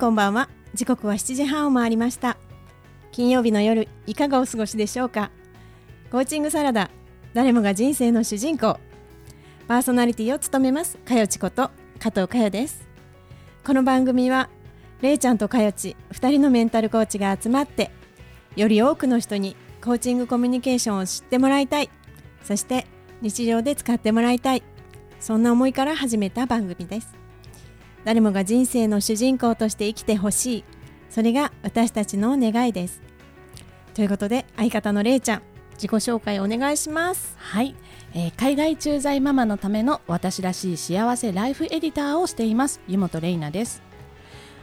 こんばんは。時刻は7時半を回りました。金曜日の夜いかがお過ごしでしょうか？コーチングサラダ誰もが人生の主人公。パーソナリティを務めますかよちこと加藤かよです。この番組はれいちゃんとかよち2人のメンタルコーチが集まってより多くの人にコーチングコミュニケーションを知ってもらいたい。そして日常で使ってもらいたい。そんな思いから始めた番組です。誰もが人生の主人公として生きてほしい。それが私たちの願いです。ということで相方のれいちゃん自己紹介お願いします。はい、えー海外駐在ママのための私らしい幸せライフエディターをしています。湯本玲奈です。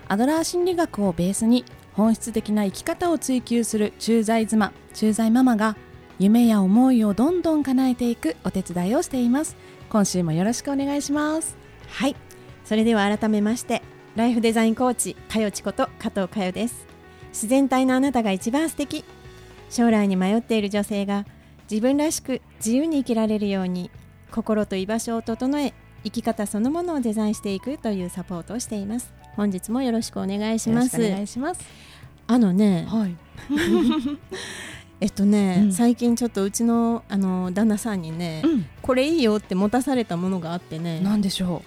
アドラー心理学をベースに本質的な生き方を追求する駐在妻駐在ママが夢や思いをどんどん叶えていくお手伝いをしています。今週もよろしくお願いします。はいそれでは改めましてライフデザインコーチかよちこと加藤かよです。自然体のあなたが一番素敵。将来に迷っている女性が自分らしく自由に生きられるように心と居場所を整え生き方そのものをデザインしていくというサポートをしています。本日もよろしくお願いします。お願いします。あのねはい。えっとね、うん。最近ちょっとうちのあの旦那さんにね、うん。これいいよって持たされたものがあってね。なんでしょ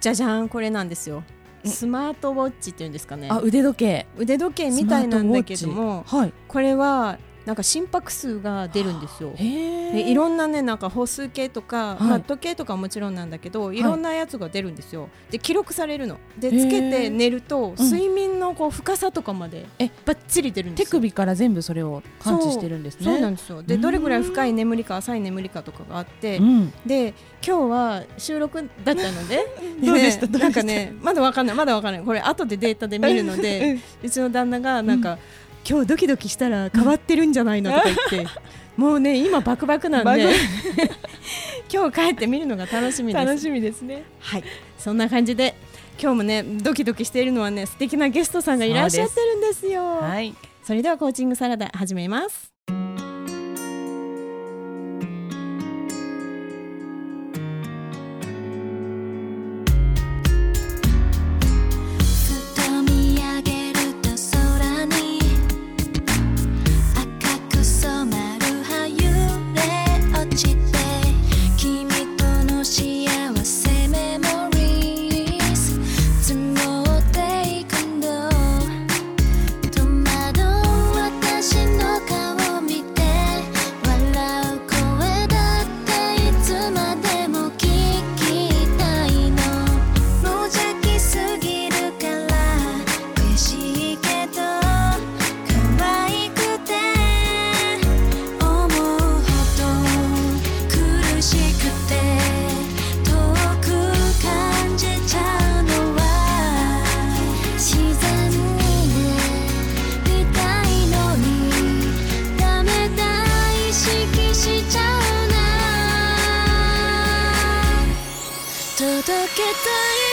じゃじゃんこれなんですよ。うんスマートウォッチっていうんですかね。うあ腕時計。腕時計みたいなんだけどもはい。これはなんか心拍数が出るんですよ。でいろんなねなんか歩数計とか、はい。まあ、時計とかもちろんなんだけどい。ろんなやつが出るんですよ。で記録されるの。でつけて寝るとうん。睡眠のこう深さとかまでえバッチリ出るんですよ。手首から全部それを感知してるんですね。そう。なんですよ。でうん。どれぐらい深い眠りか浅い眠りかとかがあって、うん。で今日は収録だったので どうでした？ねどうでした？なんかねまだわかんないまだわかんない。これ後でデータで見るので うちの旦那がなんか、今日ドキドキしたら変わってるんじゃないのとか言って、もうね今バクバクなんで。今日帰って見るのが楽しみです。楽しみですね。はい。そんな感じで今日もねドキドキしているのはね素敵なゲストさんがいらっしゃってるんですよ。はい。それではコーチングサラダ始めます届けたい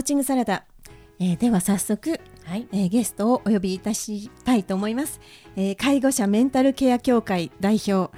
ーチングサラダ、えーでは早速、はい。えーゲストをお呼びいたしたいと思います、えー介護者メンタルケア協会代表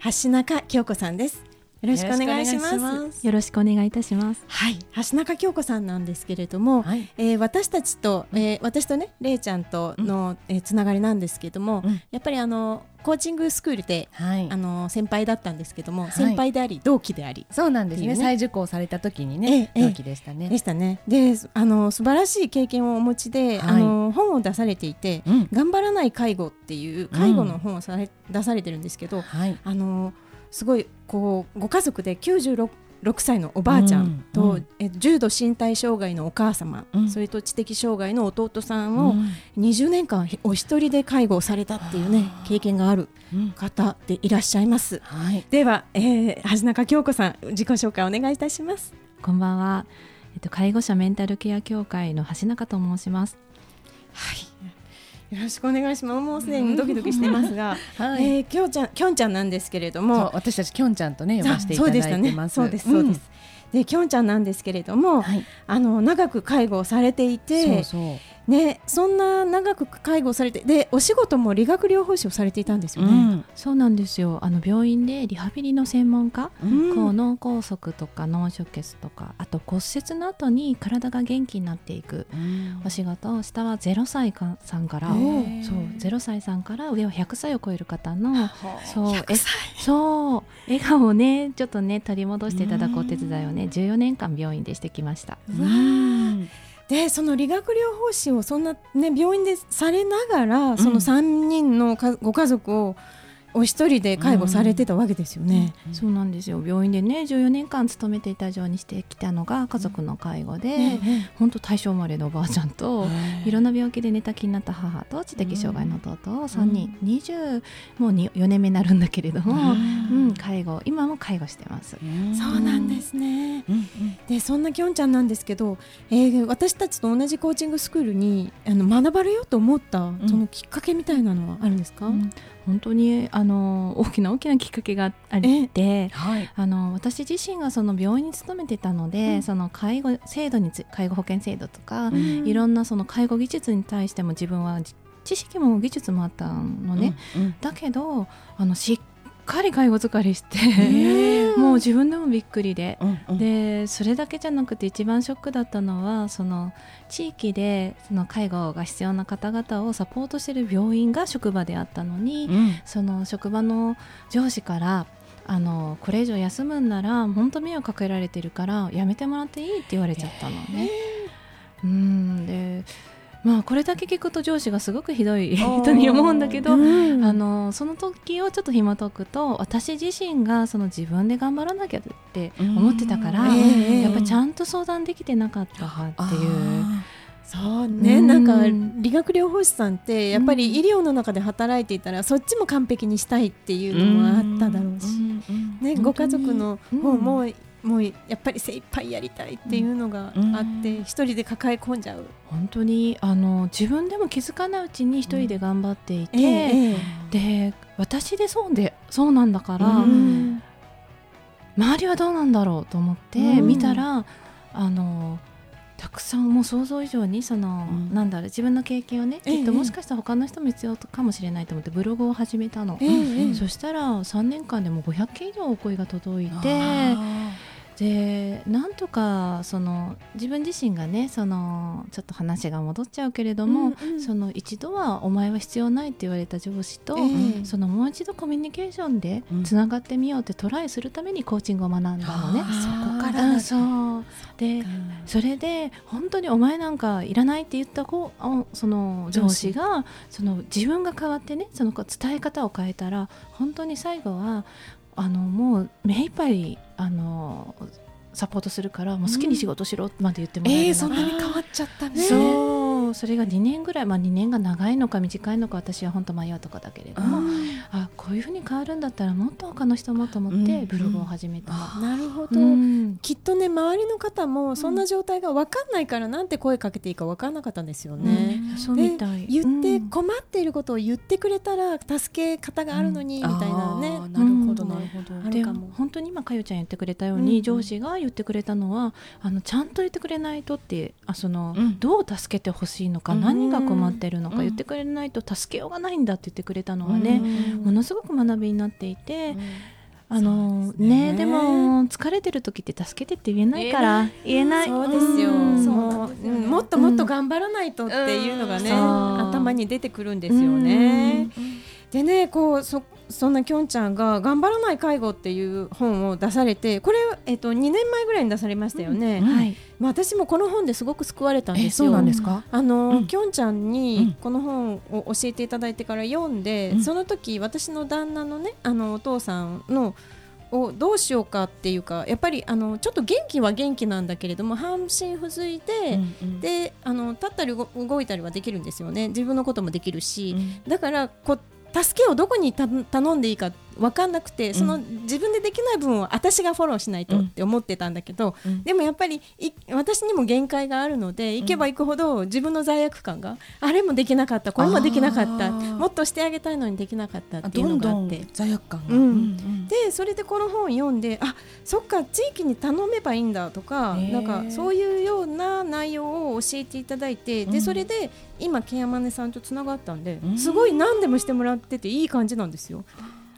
橋中京子さんですよろしくお願いします。よろしくお願いいいたします。はい。橋中京子さんなんですけれども、はい。えー私たちと、えー私とねれいちゃんとの、えーつながりなんですけども、うん。やっぱりあのコーチングスクールではい。あの先輩だったんですけども、い。先輩であり同期であり。そうなんですね。ね。再受講された時にねええ。同期でしたね。でしたね。で、あの素晴らしい経験をお持ちで、はい。あの本を出されていて、うん。頑張らない介護っていう介護の本をされ、出されてるんですけど、はい。あのすごいこうご家族で96 6歳のおばあちゃんと、うんうんえ重度身体障害のお母様、うんそれと知的障害の弟さんをうん20年間お一人で介護をされたっていうね経験があるうん方でいらっしゃいます。はいでは、えー、橋中京子さん自己紹介お願いいたします。こんばんは。えっと介護者メンタルケア協会の橋中と申します。はい。よろしくお願いします。もうすでにドキドキしてますが、はい。えー、きょんちゃん、きょんちゃんなんですけれども、私たちきょんちゃんとね呼ばせていただいてま。す。そうです、そうです。で、きょんちゃんなんですけれども、はい。あの長く介護をされていて、そうそうね、そんな長く介護をされて、で、お仕事も理学療法士をされていたんですよね。うん。そうなんですよ。あの病院でリハビリの専門家、うん。こう脳梗塞とか脳出血とか、あと骨折の後に体が元気になっていくうん。お仕事を下は0歳かさんから、おそうー0歳さんから上は100歳を超える方のそう100え歳。そう笑顔をねちょっとね取り戻していただくお手伝いをね。14年間病院でしてきました。うわーでその理学療法士をそんな、ね、病院でされながら、その3人のかご家族をお一人で介護されてたわけですよね。そうなんですよ。病院でね14年間勤めていたようにしてきたのが家族の介護で、本当大正生まれのおばあちゃんと、いろんな病気で寝たきりになった母と知的障害の弟を3人、20もうに4年目になるんだけれども、うん。介護今も介護してます。そうなんですね。うんそんなきょんちゃんなんですけど、えー私たちと同じコーチングスクールにあの学ばれようと思った、ん。そのきっかけみたいなのはあるんですか？うん。本当にあの大きな大きなきっかけがあって。はい。あの私自身がその病院に勤めてたので、うん。その介護制度につ介護保険制度とか、ん。いろんなその介護技術に対しても自分はじ知識も技術もあったのね、うん。だけどあのしっかり介護疲れして、へもう自分でもびっくりで。うんうん。でそれだけじゃなくて一番ショックだったのはその地域でその介護が必要な方々をサポートしている病院が職場であったのに、うん。その職場の上司からあのこれ以上休むんなら本当迷惑かけられてるからやめてもらっていいって言われちゃったのね。うん。でまあこれだけ聞くと上司がすごくひどい人に思うんだけど、うん。あのその時をちょっと紐解くと私自身がその自分で頑張らなきゃって思ってたから、うん。ええ。やっぱちゃんと相談できてなかったっていう。そうね、うん。なんか理学療法士さんってやっぱり医療の中で働いていたら、そっちも完璧にしたいっていうのもあっただろうし、ね、ご家族の方も、もうやっぱり精一杯やりたいっていうのがあって、うん。一人で抱え込んじゃう。本当にあの自分でも気づかないうちに一人で頑張っていて、ええで私でそうでそうなんだから、うん。周りはどうなんだろうと思ってうん。見たら、あのたくさんもう想像以上にその、うん。なんだろう自分の経験をねええきっともしかしたら他の人も必要かもしれないと思ってブログを始めたの。えそしたら3年間でも500件以上お声が届いてあでなんとかその自分自身がねそのちょっと話が戻っちゃうけれども、うんうん。その一度はお前は必要ないって言われた上司と、ええ。そのもう一度コミュニケーションでうんつながってみようってトライするためにコーチングを学んだのね。そこからうんそう。でそれで本当にお前なんかいらないって言った子あその上司がその自分が変わってねその伝え方を変えたら本当に最後はあのもう目いっぱいあのサポートするからもう好きに仕事しろまで言ってもらえるようえー、そんなに変わっちゃったね。そうそれが2年ぐらい、まあ、2年が長いのか短いのか私は本当迷うとかだけれどもあこういうふうに変わるんだったらもっと他の人もと思ってうん。ブログを始めたの。な。るほど、うん。きっとね周りの方もそんな状態が分かんないからなんて声かけていいか分かんなかったんですよね。そうみたい。言ってうん。困っていることを言ってくれたら助け方があるのにみたいなね、なるほどうん。なるほど、本当に今かよちゃん言ってくれたように、うん。上司が言ってくれたのはあのちゃんと言ってくれないとってあその、うん。どう助けてほしいのか、うん。何が困ってるのか、うん。言ってくれないと助けようがないんだって言ってくれたのはね、うん。ものすごく学びになっていて、あのそうですね。ねでも疲れてる時って助けてって言えないから言えない。そうですよ、ん。もう。うん。もっともっと頑張らないとっていうのがね、うん。そう頭に出てくるんですよね。でねこうそそんなきょんちゃんが「頑張らない介護」っていう本を出されてこれ、えっと、2年前ぐらいに出されましたよね、はい。まあ、私もこの本ですごく救われたんえですよ。そうなんですか？あの、うん。きょんちゃんうん。にこの本を教えていただいてから読んで、うん。その時私の旦那のねあのお父さんのをどうしようかっていうかやっぱりあのちょっと元気は元気なんだけれども半身不随で、うんうん。であの立ったり動動いたりはできるんですよね。自分のこともできるし、うん。だからこう助けをどこに頼んでいいか分かんなくてその自分でできない分を私がフォローしないとって思ってたんだけど、うん。でもやっぱりい私にも限界があるので行けば行くほど自分の罪悪感が、あれもできなかったこれもできなかったもっとしてあげたいのにできなかったあっていうのがあって。罪悪感が、うん。でそれでこの本を読んであそっか地域に頼めばいいんだとかなんかそういうような内容を教えていただいて、うん。でそれで今ケンヤマネさんとつながったんで、うん。すごい何でもしてもらってていい感じなんですよ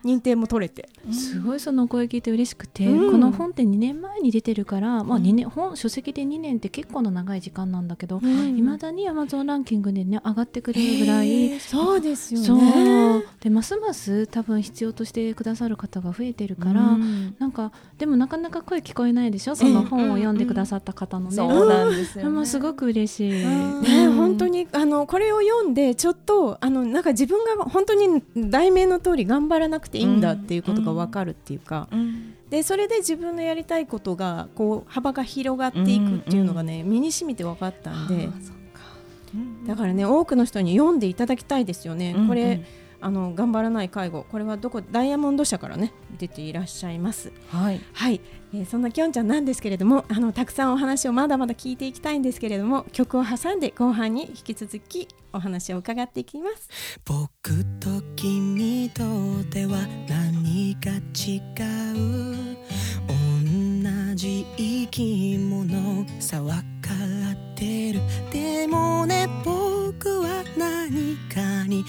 認定も取れて。すごいそのお声聞いて嬉しくて、うん。この本って2年前に出てるから、まあ、2年本書籍で2年って結構な長い時間なんだけどいま、未だに Amazon ランキングでね上がってくれるぐらい、そうですよね。でますます多分必要としてくださる方が増えてるから、うん。なんかでもなかなか声聞こえないでしょ？その本を読んでくださった方のね、そうなんですよ、ね。もうすごく嬉しい、うん。ね、本当にあのこれを読んでちょっとあのなんか自分が本当に題名の通り頑張らなくていいんだっていうことが分かるっていうか、うん。でそれで自分のやりたいことがこう幅が広がっていくっていうのがね、身に染みて分かったんで、だからね多くの人に読んでいただきたいですよね、うんこれ、うんあの頑張らない介護。これはどこダイヤモンド社からね出ていらっしゃいます。はい。はい、えーそんなきょんちゃんなんですけれどもあのたくさんお話をまだまだ聞いていきたいんですけれども曲を挟んで後半に引き続きお話を伺っていきます。僕と君とでは何が違う。同じ生き物さ分かってる。でもね僕は何かに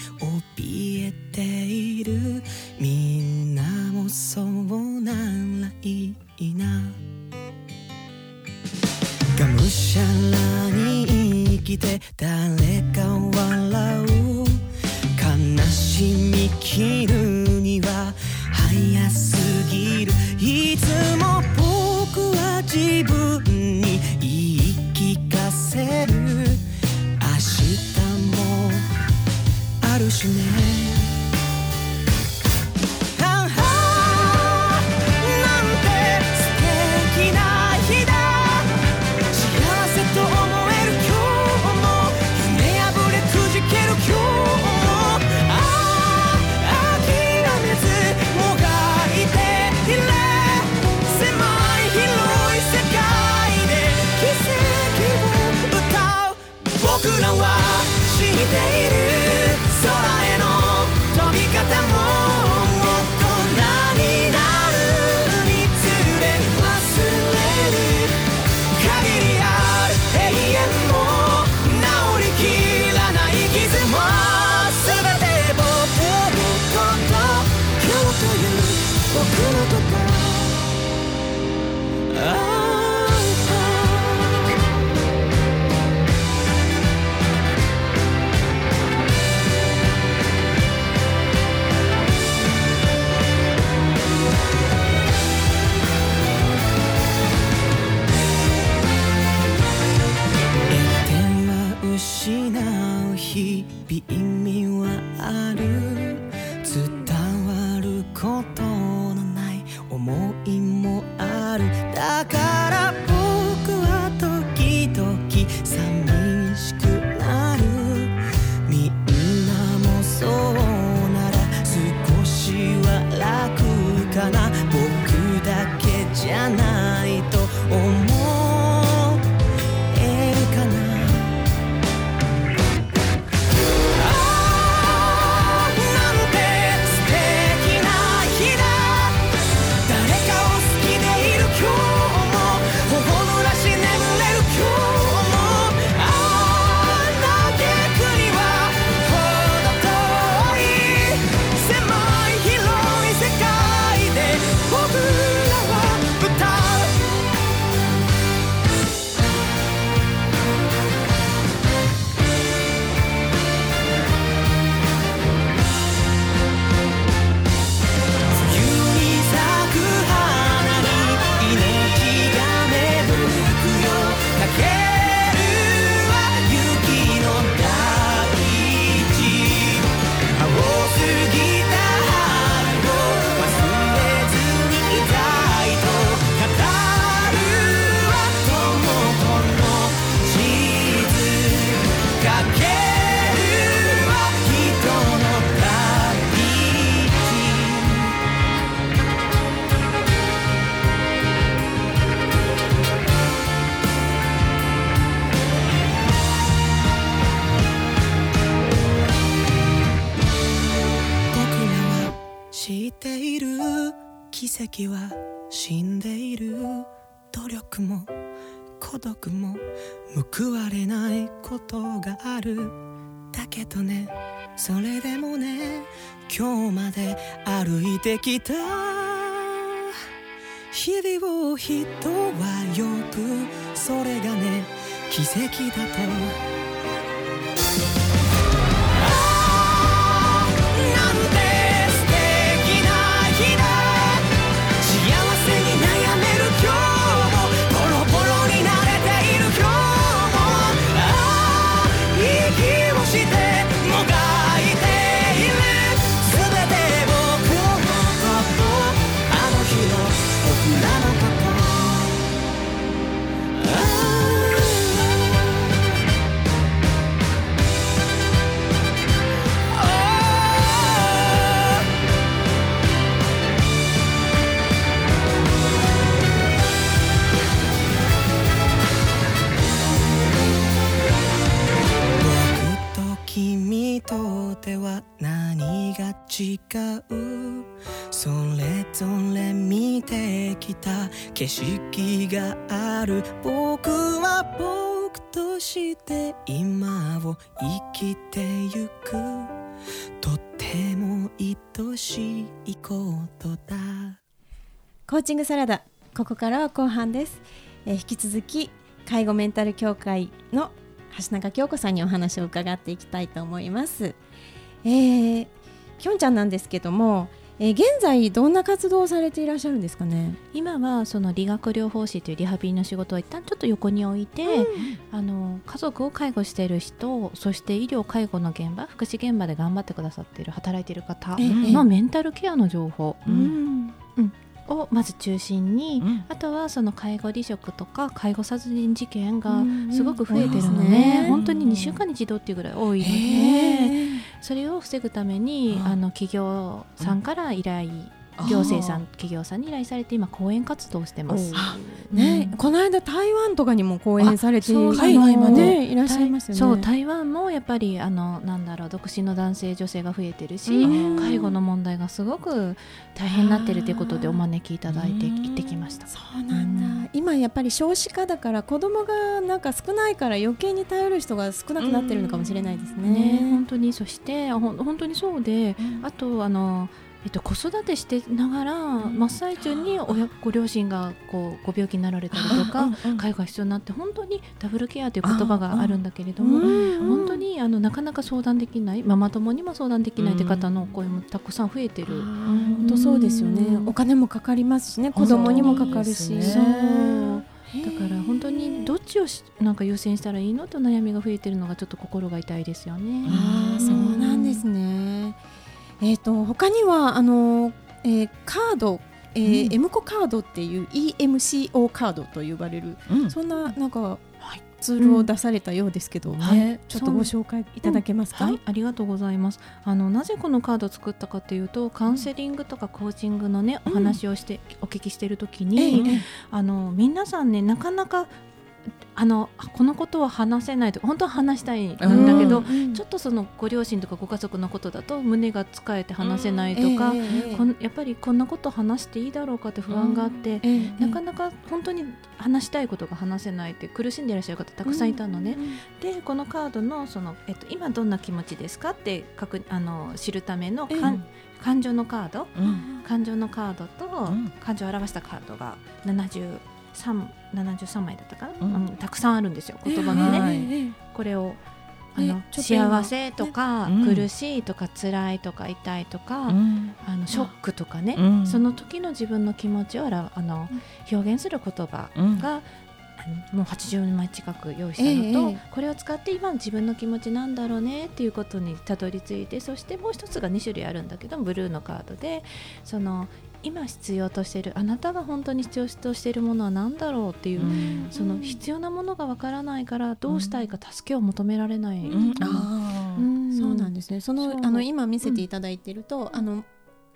怯えている。みんなもそうならいいな。がむしゃらに生きて誰か笑う。悲しみ切るには早すぎ毒も報われないことがある。だけどねそれでもね今日まで歩いてきた。日々を人はよくそれがね奇跡だとある。僕は僕として今を生きてゆく。とても愛しいことだ。コーチングサラダここからは後半です、えー引き続き介護メンタル協会の橋中京子さんにお話を伺っていきたいと思います。えー、きょんちゃんなんですけども、えー現在どんな活動をされていらっしゃるんですかね？今はその理学療法士というリハビリの仕事を一旦ちょっと横に置いて、あの家族を介護している人そして医療介護の現場福祉現場で頑張ってくださっている働いている方ええ。のメンタルケアの情報。うんをまず中心に、うん。あとはその介護離職とか介護殺人事件がうんすごく増えてるので、ね。本当に2週間に一度っていうぐらい多いので、それを防ぐために、はいあの企業さんから依頼、行政さん企業さんに依頼されて今講演活動をしてます。ね、この間台湾とかにも講演されて海外までねいらっしゃいますよね。そう台湾もやっぱりあのなんだろう独身の男性女性が増えてるし、うん。介護の問題がすごく大変になってるということでお招きいただいてうん。行ってきました。そうなんだ、今やっぱり少子化だから子供がなんか少ないから余計に頼る人が少なくなってるのかもしれないですね。ね本当にそしてほん本当にそうで、あとあのえっと、子育てしてながら、真っ最中に親ご両親がこうご病気になられたりとか、介護が必要になって本当にダブルケアという言葉があるんだけれども、本当にあのなかなか相談できないママ友にも相談できないって方の声もたくさん増えてる。本当そうですよね。お金もかかりますしね、子供にもかかるし。だから本当にどっちをしなんか優先したらいいの？と悩みが増えてるのがちょっと心が痛いですよね。ああそうなんですね。えっ、と他にはあの、えーカード、えーうん。M コカードっていう EMCO カードと呼ばれる、うん。そんななんか、ツールを出されたようですけど、はい。ねちょっとご紹介いただけますか？はい、ありがとうございます。あのなぜこのカードを作ったかというと、カウンセリングとかコーチングのね、お話をしてお聞きしているときえに、え。あの皆さんねなかなかあのあこのことは話せないと本当は話したいんだけど、うん。ちょっとそのご両親とかご家族のことだと胸がつかえて話せないとか、こんやっぱりこんなこと話していいだろうかって不安があって、ええ。なかなか本当に話したいことが話せないって苦しんでいらっしゃる方たくさんいたのね。でこのカードのその、えっと、今どんな気持ちですかって確あの知るためのかん、感情のカード。うん。感情のカードと、ん。感情を表したカードが73 73枚だったかな、うん。うんたくさんあるんですよ言葉がね、これをあねの幸せとか、苦しいとか辛いとか痛いとか、うん。あのショックとかね、うん。その時の自分の気持ちをあの表現する言葉うん。が、もう80枚近く用意したのと、ええこれを使って今の自分の気持ちなんだろうねっていうことにたどり着いてそしてもう一つが2種類あるんだけどブルーのカードでその今必要としているあなたが本当に必要としているものは何だろうっていう、うん。その必要なものがわからないからどうしたいか助けを求められない、うん。あー。うん。そうなんですね。そのあの今見せていただいてると、あの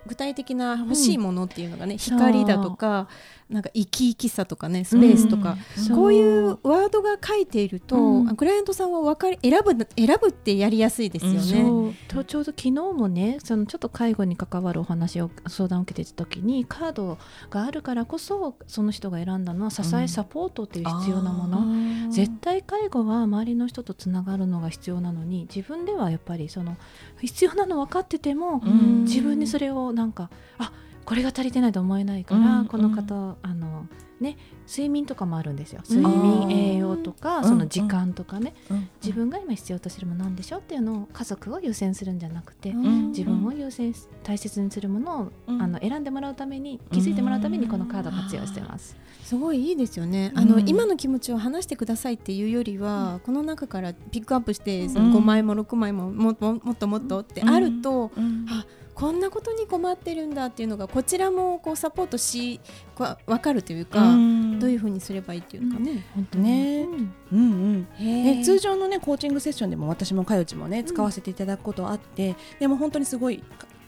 具体的な欲しいものっていうのがね、そう光だとかなんか生き生きさとかねスペースとか、うん。こういうワードが書いていると、うん。クライアントさんは分かり選ぶ選ぶってやりやすいですよね。そう。とちょうど昨日もねそのちょっと介護に関わるお話を相談を受けてた時にカードがあるからこそその人が選んだのは支えサポートっていう必要なもの、絶対介護は周りの人とつながるのが必要なのに自分ではやっぱりその必要なの分かってても、うん。自分にそれをなんかあこれが足りてないと思えないから、うんこの方あのね睡眠とかもあるんですよ。睡あ眠ー栄養とかうん。その時間とかね、うん。自分が今必要としてるものなんでしょっていうのを家族を優先するんじゃなくて、うん。自分を優先し大切にするものを、うん。あの選んでもらうために気づいてもらうためにこのカードを活用してます。すごいいいですよね。あの、うん今の気持ちを話してくださいっていうよりは、この中からピックアップして、ん。その5枚も6枚ももももっともっとってあると、うん。あこんなことに困ってるんだっていうのがこちらもこうサポートし分かるというか、うん。どういうふうにすればいいっていうのかね。本当ね、うん。ね、通常のねコーチングセッションでも私もかよちもね使わせていただくことあって、でも本当にすごい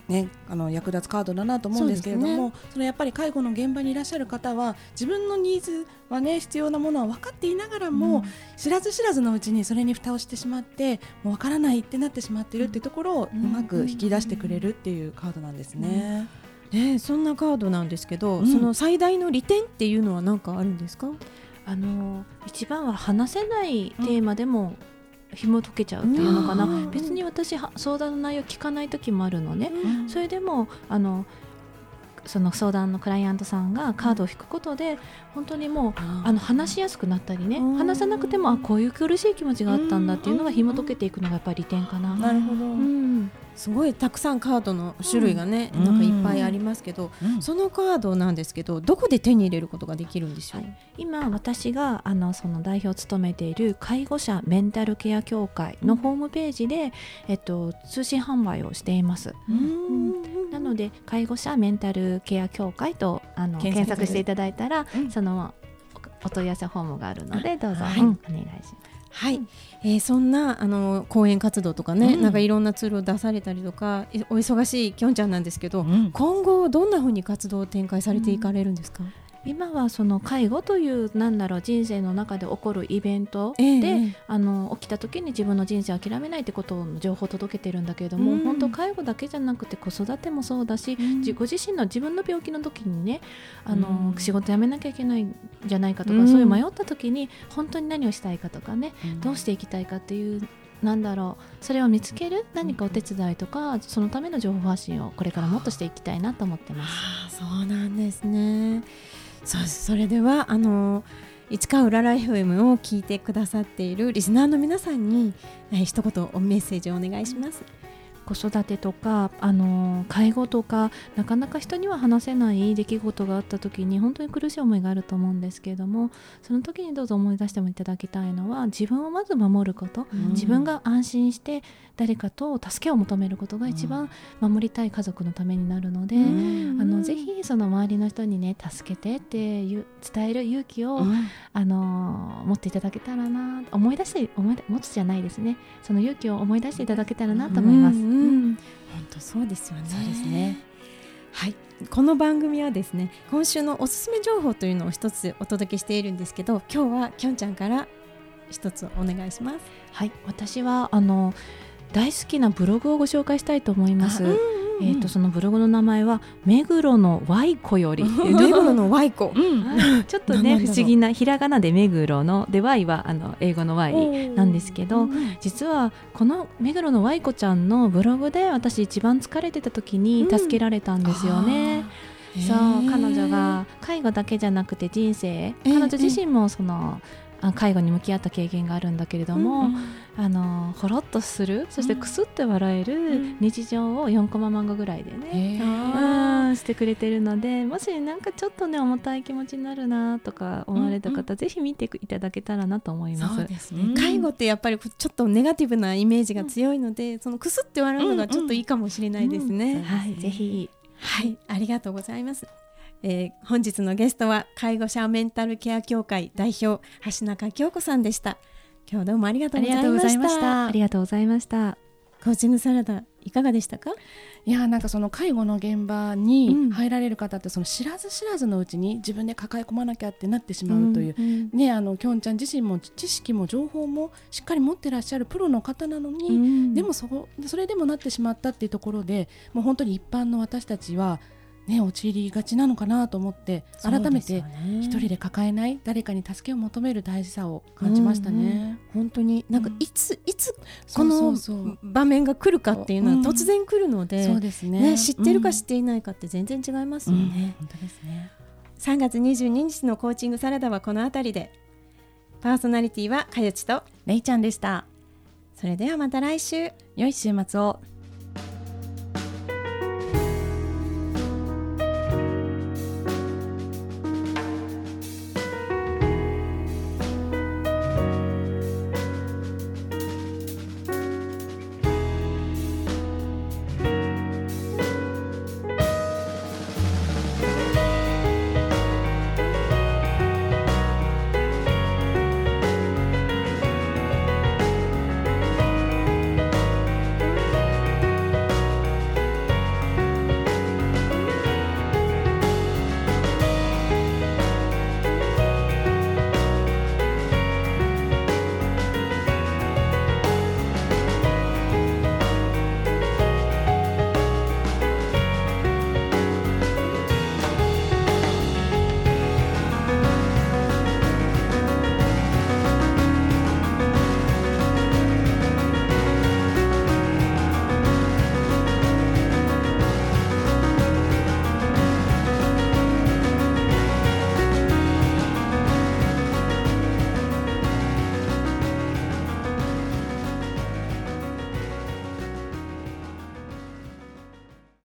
ねあの役立つカードだなと思うんですけれどもそ,、のやっぱり介護の現場にいらっしゃる方は自分のニーズはね必要なものは分かっていながらも、知らず知らずのうちにそれに蓋をしてしまってもう分からないってなってしまってるっていうところをうまく引き出してくれるっていうカードなんですね。ねそんなカードなんですけど、うん。その最大の利点っていうのは何かあるんですか？あの一番は話せないテーマでも紐解けちゃうっていうのかな、うん。別に私は相談の内容聞かない時もあるのね、うん。それでもあのその相談のクライアントさんがカードを引くことで本当にもうあの話しやすくなったりね。うん。話さなくてもあこういう苦しい気持ちがあったんだっていうのが紐解けていくのがやっぱり利点かな。なるほど、うんすごいたくさんカードの種類がね、うん。なんかいっぱいありますけど、うん。そのカードなんですけどどこで手に入れることができるんでしょう？はい。今私があのその代表を務めている介護者メンタルケア協会のホームページで、えっと、通信販売をしています。うん。なので介護者メンタルケア協会とあの検索していただいたら、うん。そのおお問い合わせフォームがあるのでどうぞ、はい。うん。お願いします。はい、えーそんなあの講演活動とかね、うん。なんかいろんなツールを出されたりとかいお忙しいきょんちゃんなんですけど、うん。今後どんなふうに活動を展開されていかれるんですか？今はその介護というなんだろう人生の中で起こるイベントで、ええええ。あの起きた時に自分の人生を諦めないってことの情報を届けてるんだけれども、うん。本当介護だけじゃなくて子育てもそうだし、うん。自ご自身の自分の病気の時にねあの、うん。仕事辞めなきゃいけないんじゃないかとか、うん。そういう迷った時に本当に何をしたいかとかね、どうしていきたいかっていうなんだろうそれを見つける何かお手伝いとかそのための情報発信をこれからもっとしていきたいなと思ってます。ああそうなんですね。そうそれではあの市川うらら FM を聞いてくださっているリスナーの皆さんに、えー一言おメッセージをお願いします。子育てとかあの介護とかなかなか人には話せない出来事があった時に本当に苦しい思いがあると思うんですけれどもその時にどうぞ思い出してもいただきたいのは自分をまず守ること、自分が安心して誰かと助けを求めることが一番守りたい家族のためになるので、あのぜひその周りの人にね助けてって伝える勇気を、あの持っていただけたらな思い出して思い出持つじゃないですね。その勇気を思い出していただけたらなと思います。うんうん本当そうですよね。そうですね。はい、この番組はですね今週のおすすめ情報というのを一つお届けしているんですけど今日はきょんちゃんから一つお願いします。はい、私はあの大好きなブログをご紹介したいと思います。えっ、とそのブログの名前は目黒の Y 子より。目黒の子。うん、ちょっとね不思議なひらがなで目黒ので Y はあの英語の Y なんですけど、実はこの目黒の Y 子ちゃんのブログで私一番疲れてた時に助けられたんですよね。そう彼女が介護だけじゃなくて人生彼女自身もその、あ介護に向き合った経験があるんだけれども、あのほろっとするそしてくすって笑える日常を4コマ漫画ぐらいでね、うんしてくれてるのでもしなんかちょっとね重たい気持ちになるなとか思われた方、ぜひ見ていただけたらなと思います。そうですね、介護ってやっぱりちょっとネガティブなイメージが強いので、そのくすって笑うのがちょっといいかもしれないですね。はい、ぜひ。はい、ありがとうございます。えー本日のゲストは介護者メンタルケア協会代表橋中京子さんでした。今日どうもありがとうございました。ありがとうございました。コーチングサラダいかがでしたか？いやなんかその介護の現場うんに入られる方ってその知らず知らずのうちに自分で抱え込まなきゃってなってしまうという、うんねあのきょんちゃん自身も知識も情報もしっかり持ってらっしゃるプロの方なのに、うんでもそこそれでもなってしまったっていうところでもう本当に一般の私たちはね陥りがちなのかなと思って改めて一人で抱えない誰かに助けを求める大事さを感じましたね。本当になんかうんいつ、いつそうこの場面が来るかっていうのはうん突然来るので、そうですねね知ってるか知っっていないかって全然違いますうんよね。本当ですね。3月22日のコーチングサラダはこの辺りでパーソナリティはかよちとれいちゃんでした。それではまた来週良い週末を。